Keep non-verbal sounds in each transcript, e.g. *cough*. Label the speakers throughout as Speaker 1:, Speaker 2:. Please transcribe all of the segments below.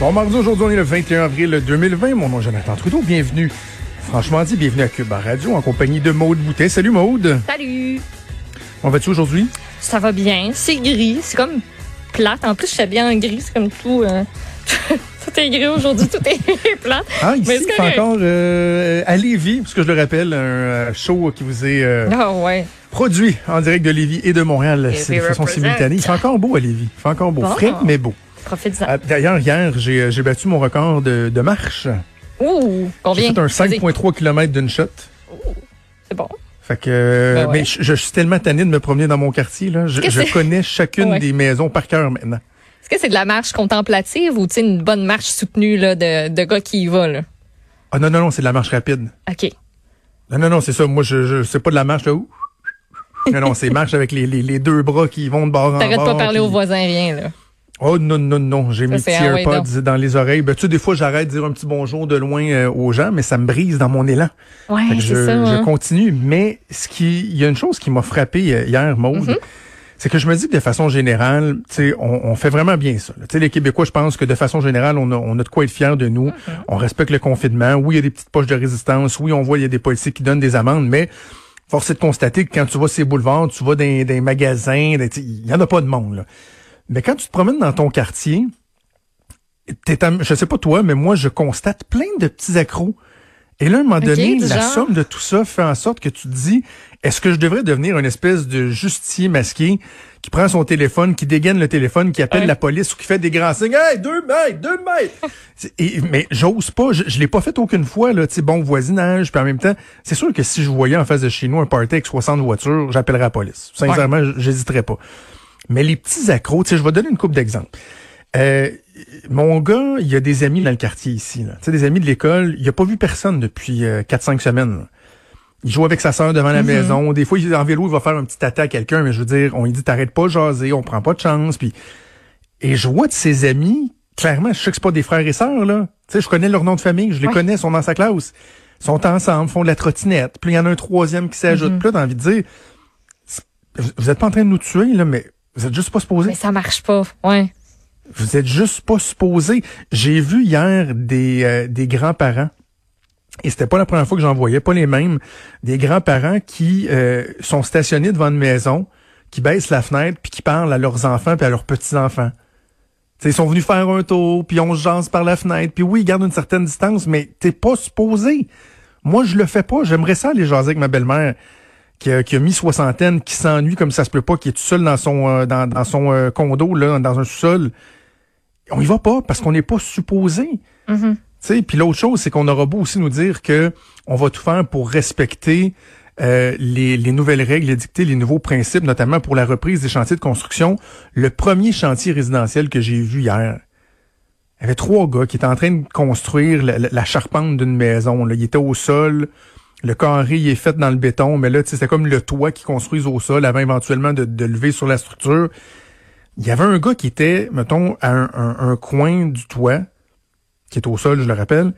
Speaker 1: Bon mardi, aujourd'hui, on est le 21 avril 2020. Mon nom est Jonathan Trudeau. Bienvenue. Franchement dit, bienvenue à Cuba Radio en compagnie de Maude Boutet. Salut Maude.
Speaker 2: Salut.
Speaker 1: On va-tu aujourd'hui?
Speaker 2: Ça va bien. C'est gris. C'est comme plate. En plus, je suis bien en gris. C'est comme tout. Euh, *laughs* tout est gris aujourd'hui. tout est *laughs* plate.
Speaker 1: Ah, ici, c'est encore euh, à Lévis, parce que je le rappelle, un euh, show qui vous est
Speaker 2: ah, ouais.
Speaker 1: produit en direct de Lévis et de Montréal. C'est de façon simultanée. Il fait encore beau à Lévis. Il fait encore beau. Frais, mais beau.
Speaker 2: Ah,
Speaker 1: d'ailleurs, hier, j'ai battu mon record de, de marche.
Speaker 2: Ouh, combien?
Speaker 1: J'ai fait un 5,3 km d'une shot.
Speaker 2: C'est bon.
Speaker 1: Fait que, ben mais je, suis tellement tanné de me promener dans mon quartier, là. Je, connais chacune des maisons par cœur maintenant.
Speaker 2: Est-ce que c'est de la marche contemplative ou une bonne marche soutenue là, de, de gars qui y va? Là?
Speaker 1: Ah non, non, non, c'est de la marche rapide.
Speaker 2: OK.
Speaker 1: Non, non, non, c'est ça. Moi, je, je c'est pas de la marche là où. non, non, c'est *laughs* marche avec les, les, les, deux bras qui vont de bord en bord.
Speaker 2: T'arrêtes pas parler aux voisins, rien, là.
Speaker 1: Oh non, non, non, j'ai mis petits AirPods dans les oreilles. Ben, tu sais, des fois, j'arrête de dire un petit bonjour de loin euh, aux gens, mais ça me brise dans mon élan.
Speaker 2: Ouais,
Speaker 1: je,
Speaker 2: ça,
Speaker 1: je hein. continue. Mais ce qui, il y a une chose qui m'a frappé euh, hier, Maude, mm-hmm. c'est que je me dis que de façon générale, tu sais, on, on, fait vraiment bien ça. Tu sais, les Québécois, je pense que de façon générale, on a, on a de quoi être fiers de nous. Mm-hmm. On respecte le confinement. Oui, il y a des petites poches de résistance. Oui, on voit il y a des policiers qui donnent des amendes, mais force est de constater que quand tu vas ces boulevards, tu vas dans des magasins, il y en a pas de monde. Là. Mais quand tu te promènes dans ton quartier, t'es je sais pas toi, mais moi, je constate plein de petits accros. Et là, à un moment donné, la somme de tout ça fait en sorte que tu te dis, est-ce que je devrais devenir une espèce de justicier masqué qui prend son téléphone, qui dégaine le téléphone, qui appelle la police ou qui fait des grands signes, hey, deux mètres, deux mètres. *laughs* mais j'ose pas, je, l'ai pas fait aucune fois, là, tu bon voisinage, puis en même temps, c'est sûr que si je voyais en face de chez nous un party avec 60 voitures, j'appellerais la police. Sincèrement, j'hésiterais pas. Mais les petits accros, tu sais, je vais donner une coupe d'exemples. Euh, mon gars, il y a des amis dans le quartier ici. Tu sais, des amis de l'école. Il a pas vu personne depuis euh, 4-5 semaines. Il joue avec sa sœur devant la mm-hmm. maison. Des fois, il est en vélo, il va faire un petit attaque à quelqu'un, mais je veux dire, on lui dit t'arrêtes pas de jaser, on prend pas de chance. Puis et je vois de ses amis, clairement, je sais que c'est pas des frères et sœurs là. Tu sais, je connais leur nom de famille, je les connais, ils sont dans sa classe, ils sont ensemble, font de la trottinette. Puis il y en a un troisième qui s'ajoute. Mm-hmm. Puis là, t'as envie de dire, vous êtes pas en train de nous tuer là, mais vous êtes juste pas supposé?
Speaker 2: Mais ça marche pas, ouais.
Speaker 1: Vous êtes juste pas supposé. J'ai vu hier des, euh, des grands-parents, et c'était pas la première fois que j'en voyais, pas les mêmes, des grands-parents qui euh, sont stationnés devant une maison, qui baissent la fenêtre, puis qui parlent à leurs enfants puis à leurs petits-enfants. ils sont venus faire un tour, puis on se jase par la fenêtre, puis oui, ils gardent une certaine distance, mais t'es pas supposé. Moi, je le fais pas. J'aimerais ça aller jaser avec ma belle-mère qui a, mis soixantaine, qui s'ennuie comme ça se peut pas, qui est tout seul dans son euh, dans, son euh, condo là, dans un sous-sol. On y va pas parce qu'on n'est pas supposé.
Speaker 2: Mm-hmm.
Speaker 1: Puis l'autre chose, c'est qu'on aura beau aussi nous dire que on va tout faire pour respecter euh, les, les, nouvelles règles, dicter les nouveaux principes, notamment pour la reprise des chantiers de construction. Le premier chantier résidentiel que j'ai vu hier, il y avait trois gars qui étaient en train de construire la, charpente d'une maison. Là. Ils étaient au sol, le carré il est fait dans le béton, mais là, c'était comme le toit qui construisent au sol avant éventuellement de, de, lever sur la structure. Il y avait un gars qui était, mettons, à un, coin du toit, qui est au sol, je le rappelle,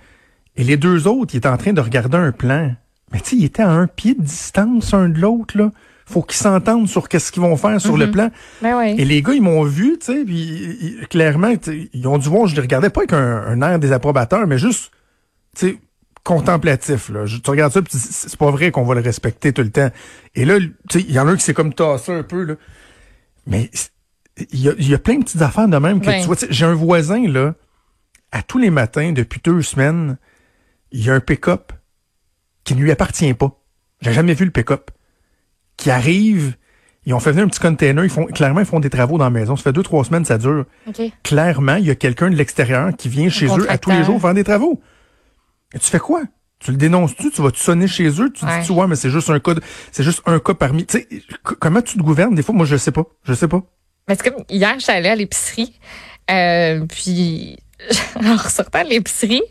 Speaker 1: et les deux autres, ils étaient en train de regarder un plan. Mais tu sais, ils étaient à un pied de distance un de l'autre, là. Faut qu'ils s'entendent sur qu'est-ce qu'ils vont faire sur le
Speaker 2: mhm.
Speaker 1: plan.
Speaker 2: Ben
Speaker 1: et les gars, ils m'ont vu, tu sais, puis clairement, ils ont dû voir, je les regardais pas avec un, un air désapprobateur, mais juste, tu sais, contemplatif. Là. tu regardes ça, c'est pas vrai qu'on va le respecter tout le temps. Et là, tu sais, il y en a un qui s'est comme tassé un peu, là. Mais il y a, y a, plein de petites affaires de même que tu vois. J'ai un voisin, là, à tous les matins, depuis deux semaines, il y a un pick-up qui ne lui appartient pas. J'ai jamais vu le pick-up. Qui arrive, ils ont fait venir un petit container, ils font, clairement, ils font des travaux dans la maison. Ça fait deux, trois semaines, ça dure. Clairement, il y a quelqu'un de l'extérieur qui vient chez eux à tous les jours faire des travaux. Et tu fais quoi? Tu le dénonces-tu? Tu vas te sonner chez eux? Tu dis, tu vois, mais c'est juste un cas, c'est juste un cas parmi, tu sais, comment tu te gouvernes? Des fois, moi, je sais pas. Je sais pas.
Speaker 2: Mais c'est comme, hier, j'allais à l'épicerie, euh, puis *laughs* en sortant de l'épicerie,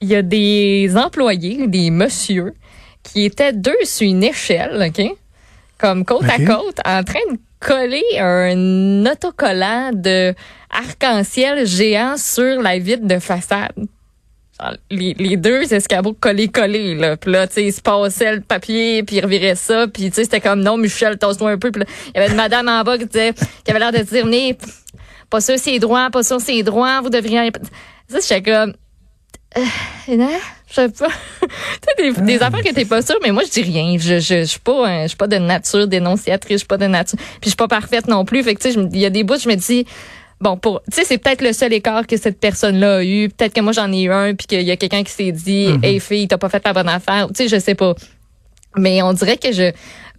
Speaker 2: il y a des employés, des messieurs, qui étaient deux sur une échelle, OK? Comme côte à côte, en train de coller un autocollant de arc-en-ciel géant sur la vitre de façade. Genre, Les, les deux escabeaux collés collés là puis là tu sais ils se passaient le papier puis ils reviraient ça puis tu sais c'était comme non Michel tasse-toi un peu puis là, il y avait une madame en bas qui disait qui avait l'air de dire venez pas sûr c'est droit pas sûr c'est droit vous devriez ça j'étais comme euh, non, je sais pas. *laughs* tu sais, des, des affaires que t'es pas sûr, mais moi, je dis rien. Je, je, je suis pas, euh, je suis pas de nature dénonciatrice, je suis pas de nature. Puis je suis pas parfaite non plus. Fait que, tu sais, il y a des bouts, je me dis, bon, pour, tu sais, c'est peut-être le seul écart que cette personne-là a eu. Peut-être que moi, j'en ai eu un, puis qu'il y a quelqu'un qui s'est dit, hey, fille, t'as pas fait la bonne affaire. Tu sais, je sais pas. Mais on dirait que je,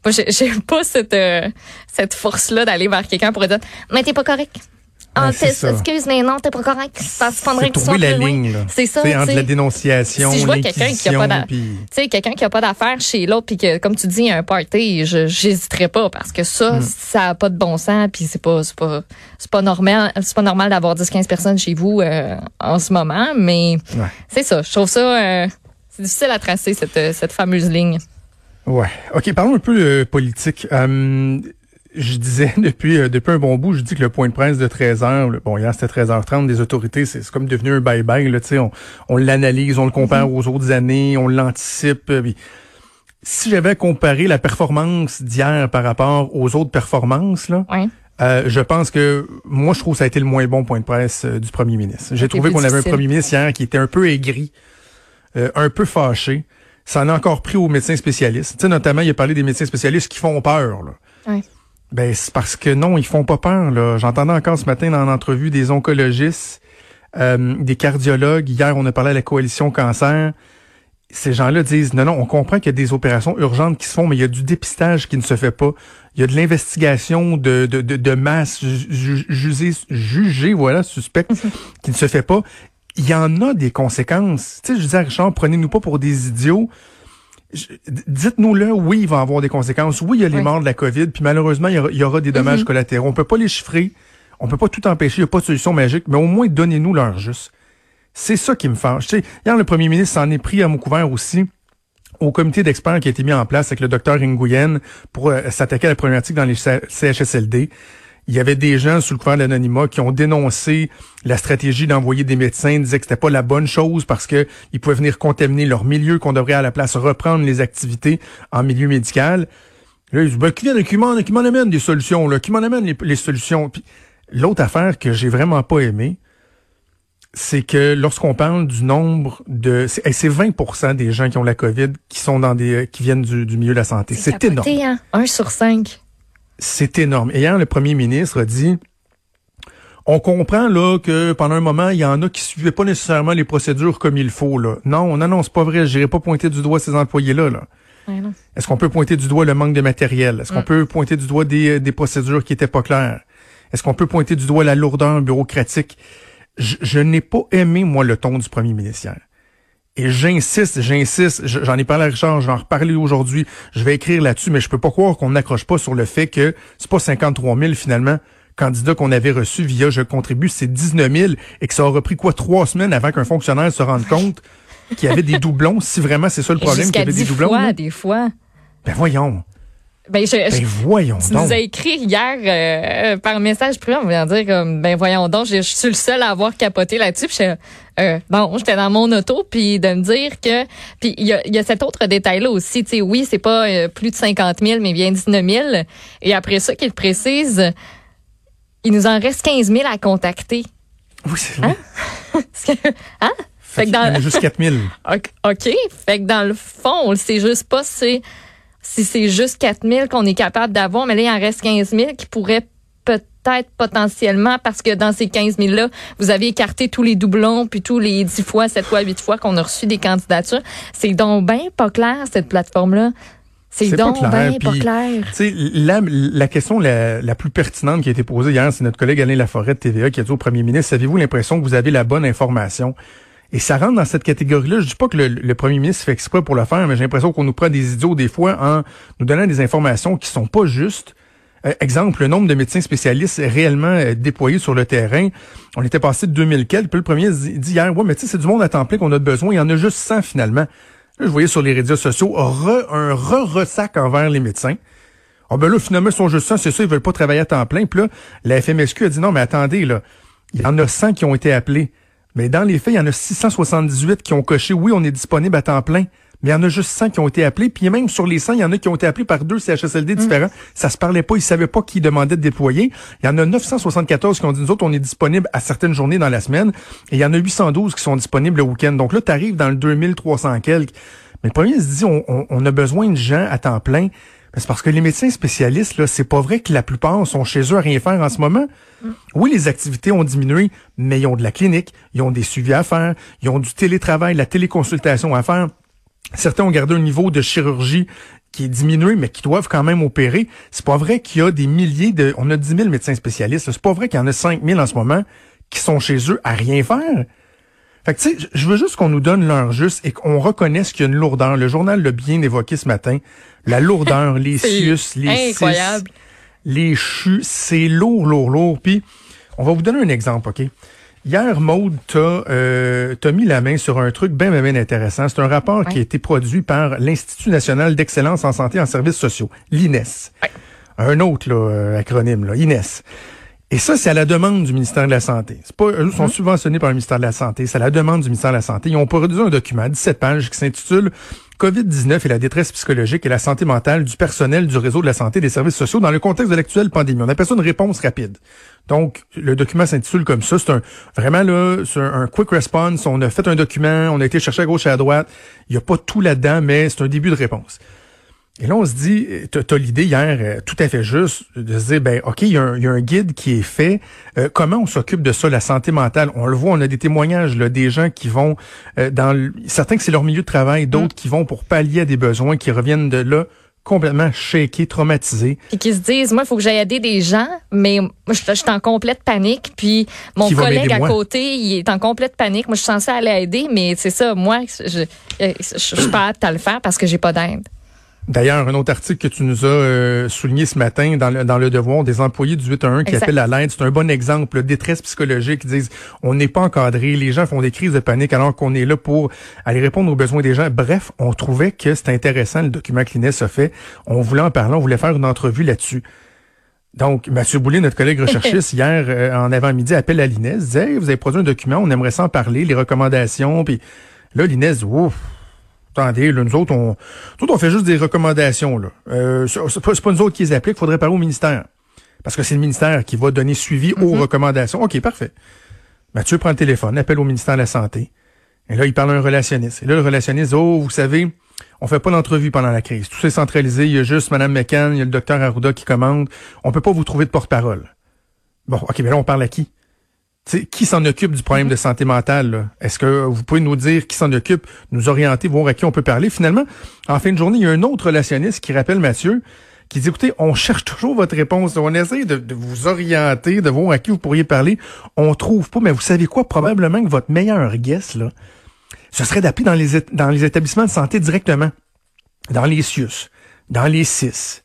Speaker 2: *laughs* j'ai pas cette, euh, cette force-là d'aller vers quelqu'un pour dire, mais t'es pas correct. Ah,
Speaker 1: Ouais, c'est ça.
Speaker 2: excuse, mais non, t'es pas correct. Ça se prendrait
Speaker 1: C'est
Speaker 2: que tu
Speaker 1: la
Speaker 2: loin.
Speaker 1: ligne, là.
Speaker 2: C'est ça,
Speaker 1: sais, entre la dénonciation,
Speaker 2: Si je vois quelqu'un qui a pas
Speaker 1: puis...
Speaker 2: Quelqu'un qui a pas d'affaires chez l'autre, puis que, comme tu dis, il y a un party, je j'hésiterais pas parce que
Speaker 1: Hmm.
Speaker 2: ça, ça a pas de bon sens, puis c'est pas, c'est pas, c'est pas normal, c'est pas normal d'avoir 10-15 personnes chez vous euh, en ce moment, mais
Speaker 1: Ouais.
Speaker 2: c'est ça. Je trouve ça, euh, c'est difficile à tracer cette, euh, cette fameuse ligne.
Speaker 1: Ouais. OK, parlons un peu de politique. Euh, je disais *laughs* depuis euh, depuis un bon bout, je dis que le point de presse de 13 heures, le- bon hier c'était 13h30 des autorités, c'est comme devenu un bye-bye là, tu sais, on, on l'analyse, on le compare aux autres années, on l'anticipe. euh, puis si j'avais à comparer la performance d'hier par rapport aux autres performances là, euh, je pense que moi je trouve que ça a été le moins bon point de presse euh, du premier ministre. J'ai trouvé qu'on avait un premier ministre hier qui était un peu aigri, euh, un peu fâché. Ça en a encore pris aux médecins spécialistes. Tu sais, notamment, il a parlé des médecins spécialistes qui font peur. Là. Ben, c'est parce que non, ils font pas peur. Là. J'entendais encore ce matin dans l'entrevue des oncologistes, euh, des cardiologues. Hier, on a parlé à la coalition cancer. Ces gens-là disent non, non, on comprend qu'il y a des opérations urgentes qui se font, mais il y a du dépistage qui ne se fait pas. Il y a de l'investigation de, de, de, de masse ju- ju- jugée, jugée, voilà, suspecte, qui ne se fait pas. Il y en a des conséquences. Tu sais, je disais à Richard, prenez-nous pas pour des idiots. Dites-nous-le, oui, il va y avoir des conséquences. Oui, il y a les
Speaker 2: Oui.
Speaker 1: morts de la COVID, puis malheureusement, il y aura, il y aura des dommages collatéraux. On peut pas les chiffrer, on peut pas tout empêcher, il n'y a pas de solution magique, mais au moins donnez-nous l'heure juste. C'est ça qui me fâche. Tu sais, hier, le premier ministre s'en est pris à mon couvert aussi au comité d'experts qui a été mis en place avec le docteur Nguyen pour euh, s'attaquer à la problématique dans les CHSLD. Il y avait des gens sous le couvert de l'anonymat qui ont dénoncé la stratégie d'envoyer des médecins, disaient que c'était pas la bonne chose parce que ils pouvaient venir contaminer leur milieu, qu'on devrait à la place reprendre les activités en milieu médical. Là, ils disent, ben, qui qui m'en, qui m'en amène des solutions, là, qui m'en amène les, les solutions? Puis, l'autre affaire que j'ai vraiment pas aimé, c'est que lorsqu'on parle du nombre de, c'est, hey, c'est 20% des gens qui ont la COVID qui sont dans des, euh, qui viennent du, du milieu de la santé. C'est énorme.
Speaker 2: Hein? Un sur cinq.
Speaker 1: C'est énorme. Et hier, le premier ministre a dit, on comprend là que pendant un moment, il y en a qui suivaient pas nécessairement les procédures comme il faut. Là. Non, non, non, c'est pas vrai. Je n'irai pas pointer du doigt ces employés-là. Là. Est-ce qu'on peut pointer du doigt le manque de matériel? Est-ce qu'on
Speaker 2: Mm.
Speaker 1: peut pointer du doigt des, euh, des procédures qui étaient pas claires? Est-ce qu'on peut pointer du doigt la lourdeur bureaucratique? Je, je n'ai pas aimé, moi, le ton du premier ministre hier. Et j'insiste, j'insiste, je- j'en ai parlé à Richard, je vais en reparler aujourd'hui, je vais écrire là-dessus, mais je peux pas croire qu'on n'accroche pas sur le fait que c'est pas 53 000 finalement candidats qu'on avait reçus via Je contribue, c'est 19 000 et que ça aura pris quoi trois semaines avant qu'un fonctionnaire se rende compte qu'il y avait des doublons, si vraiment c'est ça le problème, qu'il y avait des doublons.
Speaker 2: fois, des fois.
Speaker 1: Ben voyons,
Speaker 2: Ben, je, je-
Speaker 1: ben voyons
Speaker 2: Tu
Speaker 1: donc.
Speaker 2: nous as écrit hier euh, par message privé, on vient dire comme ben voyons donc, je, je suis le seul à avoir capoté là-dessus. Puis euh, bon, j'étais dans mon auto, puis de me dire que, puis il y a, il y a cet autre détail-là aussi. Tu sais, oui, c'est pas euh, plus de 50 000, mais bien 19 000. Et après ça, qu'il précise, il nous en reste 15 000 à contacter.
Speaker 1: Oui, c'est vrai. *laughs*
Speaker 2: Parce que- hein?
Speaker 1: Fait
Speaker 2: Fait que
Speaker 1: y en
Speaker 2: dans-
Speaker 1: a juste 4 000. *laughs*
Speaker 2: OK. OK. Fait que dans le fond, on le sait juste pas si, si c'est juste 4 000 qu'on est capable d'avoir, mais là, il en reste 15 000 qui pourraient peut-être potentiellement, parce que dans ces 15 000-là, vous avez écarté tous les doublons, puis tous les 10 fois, 7 fois, 8 fois qu'on a reçu des candidatures. C'est donc bien pas clair, cette plateforme-là. C'est
Speaker 1: C'est pas
Speaker 2: donc
Speaker 1: clair,
Speaker 2: bien pas clair.
Speaker 1: Tu sais, la, la question la, la plus pertinente qui a été posée hier, c'est notre collègue Alain Laforêt de TVA qui a dit au premier ministre, avez-vous l'impression que vous avez la bonne information? Et ça rentre dans cette catégorie-là. Je dis pas que le, premier ministre fait exprès pour le faire, mais j'ai l'impression qu'on nous prend des idiots des fois en nous donnant des informations qui sont pas justes. Euh, exemple, le nombre de médecins spécialistes réellement euh, déployés sur le terrain, on était passé de 2000 quelques, puis le premier dit hier, ouais, mais tu sais, c'est du monde à temps plein qu'on a besoin, il y en a juste 100 finalement. Là, je voyais sur les réseaux sociaux un re-ressac envers les médecins. Ah ben là, finalement, ils sont juste 100, c'est ça, ils veulent pas travailler à temps plein. Puis là, la FMSQ a dit non, mais attendez, là, il y en a 100 qui ont été appelés. Mais dans les faits, il y en a 678 qui ont coché oui, on est disponible à temps plein. Mais il y en a juste 100 qui ont été appelés. Puis même sur les 100, il y en a qui ont été appelés par deux CHSLD mm. différents. Ça se parlait pas. Ils savaient pas qui demandait de déployer. Il y en a 974 qui ont dit, nous autres, on est disponible à certaines journées dans la semaine. Et il y en a 812 qui sont disponibles le week-end. Donc là, tu arrives dans le 2300 quelques. Mais le premier se dit, on, on a besoin de gens à temps plein. C'est parce que les médecins spécialistes, là, c'est pas vrai que la plupart sont chez eux à rien faire en ce moment. Mm. Oui, les activités ont diminué, mais ils ont de la clinique, ils ont des suivis à faire, ils ont du télétravail, la téléconsultation à faire. Certains ont gardé un niveau de chirurgie qui est diminué, mais qui doivent quand même opérer. C'est pas vrai qu'il y a des milliers de... On a 10 000 médecins spécialistes. C'est pas vrai qu'il y en a 5 000 en ce moment qui sont chez eux à rien faire. Fait que, tu sais, je veux juste qu'on nous donne l'heure juste et qu'on reconnaisse qu'il y a une lourdeur. Le journal l'a bien évoqué ce matin. La lourdeur, *laughs* les sius, les incroyable. les chus, c'est lourd, lourd, lourd. Puis, on va vous donner un exemple, OK? Hier, Maude, t'as euh, mis la main sur un truc bien, bien, bien intéressant. C'est un rapport qui a été produit par l'Institut national d'excellence en santé et en services sociaux, l'INES. Un autre là, euh, acronyme, là, INES. Et ça, c'est à la demande du ministère de la Santé. C'est pas, eux sont mhm. subventionnés par le ministère de la Santé. C'est à la demande du ministère de la Santé. Ils ont produit un document, 17 pages, qui s'intitule COVID-19 et la détresse psychologique et la santé mentale du personnel du réseau de la santé et des services sociaux dans le contexte de l'actuelle pandémie. On appelle ça une réponse rapide. Donc, le document s'intitule comme ça. C'est un, vraiment là, c'est un, quick response. On a fait un document, on a été chercher à gauche et à droite. Il n'y a pas tout là-dedans, mais c'est un début de réponse. Et là, on se dit, tu as, l'idée hier euh, tout à fait juste de se dire, ben ok, il y, a un, guide qui est fait. Euh, comment on s'occupe de ça, la santé mentale? On le voit, on a des témoignages là, des gens qui vont euh, dans certains que c'est leur milieu de travail, d'autres mm. qui vont pour pallier à des besoins, qui reviennent de là complètement shakés, traumatisés.
Speaker 2: Puis qui se disent, moi, il faut que j'aille aider des gens, mais moi, je, suis en complète panique. Puis mon collègue à côté, il est en complète panique. Moi, je suis censée aller aider, mais c'est ça, moi, je, je, je, suis pas apte à le faire parce que j'ai pas d'aide.
Speaker 1: D'ailleurs, un autre article que tu nous as euh, souligné ce matin dans le, dans le Devoir, des employés du 8 1 qui appellent à l'aide, c'est un bon exemple, détresse psychologique, ils disent on n'est pas encadré, les gens font des crises de panique alors qu'on est là pour aller répondre aux besoins des gens. Bref, on trouvait que c'était intéressant le document que l'INES a fait. On voulait en parler, on voulait faire une entrevue là-dessus. Donc, M. Boulay, notre collègue recherchiste, *laughs* hier euh, en avant-midi, appelle à l'INES, disait vous avez produit un document, on aimerait s'en parler, les recommandations, puis là, l'INES, ouf, attendez, là, nous autres, on, nous on fait juste des recommandations. Là. Euh, c'est pas, pas nous autres qui les appliquent, il faudrait parler au ministère. Parce que c'est le ministère qui va donner suivi aux mm-hmm. recommandations. OK, parfait. Mathieu prend le téléphone, appelle au ministère de la Santé. Et là, il parle à un relationniste. Et là, le relationniste dit, oh, vous savez, on fait pas d'entrevue pendant la crise. Tout est centralisé. Il y a juste Mme McCann, il y a le docteur Arruda qui commande. On peut pas vous trouver de porte-parole. Bon, OK, mais là, on parle à qui? Qui s'en occupe du problème de santé mentale? Est-ce que vous pouvez nous dire qui s'en occupe, nous orienter, voir à qui on peut parler? Finalement, en fin de journée, il y a un autre relationniste qui rappelle Mathieu, qui dit, écoutez, on cherche toujours votre réponse. On essaie de, vous orienter, de voir à qui vous pourriez parler. On trouve pas, mais vous savez quoi? Probablement que votre meilleur guess, là, ce serait d'appeler dans les, dans les établissements de santé directement. Dans les CIUS, dans les CIS,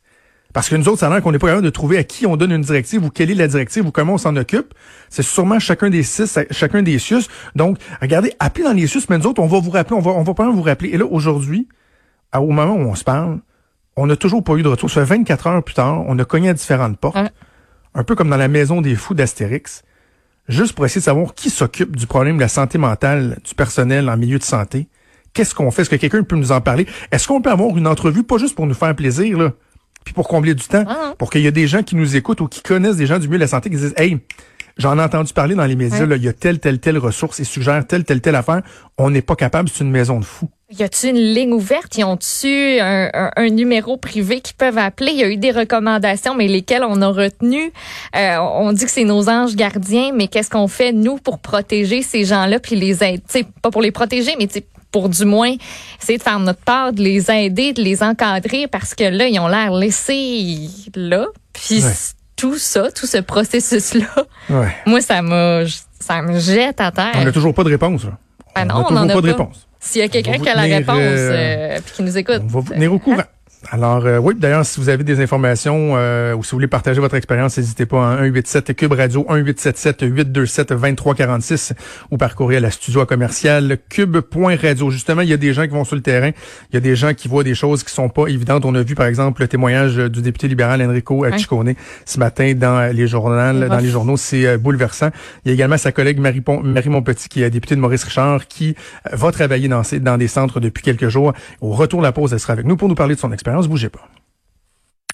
Speaker 1: parce que nous autres, ça a l'air qu'on n'est pas capable de trouver à qui on donne une directive ou quelle est la directive ou comment on s'en occupe. C'est sûrement chacun des six, chacun des SUS. Donc, regardez, appelez dans les SUS, mais nous autres, on va vous rappeler, on va, on va pas vous rappeler. Et là, aujourd'hui, au moment où on se parle, on n'a toujours pas eu de retour. Ça fait 24 heures plus tard, on a cogné à différentes portes. Un peu comme dans la maison des fous d'Astérix. Juste pour essayer de savoir qui s'occupe du problème de la santé mentale du personnel en milieu de santé. Qu'est-ce qu'on fait? Est-ce que quelqu'un peut nous en parler? Est-ce qu'on peut avoir une entrevue, pas juste pour nous faire plaisir, là? Puis pour combler du temps, ah. pour qu'il y ait des gens qui nous écoutent ou qui connaissent des gens du milieu de la santé qui disent Hey, j'en ai entendu parler dans les médias, il y a telle, telle, telle ressource et suggère telle, telle, telle affaire. On n'est pas capable, c'est une maison de fous.
Speaker 2: Y a-tu une ligne ouverte? Y ont-tu un, un, numéro privé qui peuvent appeler? Il y a eu des recommandations, mais lesquelles on a retenu. Euh, on dit que c'est nos anges gardiens, mais qu'est-ce qu'on fait, nous, pour protéger ces gens-là puis les aider? pas pour les protéger, mais pour du moins essayer de faire notre part, de les aider, de les encadrer parce que là, ils ont l'air laissés là. Puis tout ça, tout ce processus-là, moi, ça me, ça me jette à terre.
Speaker 1: On n'a toujours pas de réponse. Là.
Speaker 2: Ben on n'a toujours pas, de réponse. S'il y a quelqu'un qui a la réponse euh, euh, puis qui nous écoute.
Speaker 1: On va vous tenir au courant. Alors euh, oui, d'ailleurs, si vous avez des informations euh, ou si vous voulez partager votre expérience, n'hésitez pas à 187 Cube Radio 1877 827 2346 ou par courriel à studio commercial cube.radio. Justement, il y a des gens qui vont sur le terrain, il y a des gens qui voient des choses qui sont pas évidentes. On a vu par exemple le témoignage du député libéral Enrico Ciccone ce matin dans les journaux, dans les journaux, c'est euh, bouleversant. Il y a également sa collègue Marie, Marie Montpetit qui est députée de Maurice Richard qui va travailler dans, ces, dans des centres depuis quelques jours. Au retour de la pause, elle sera avec nous pour nous parler de son expérience. Bougez pas.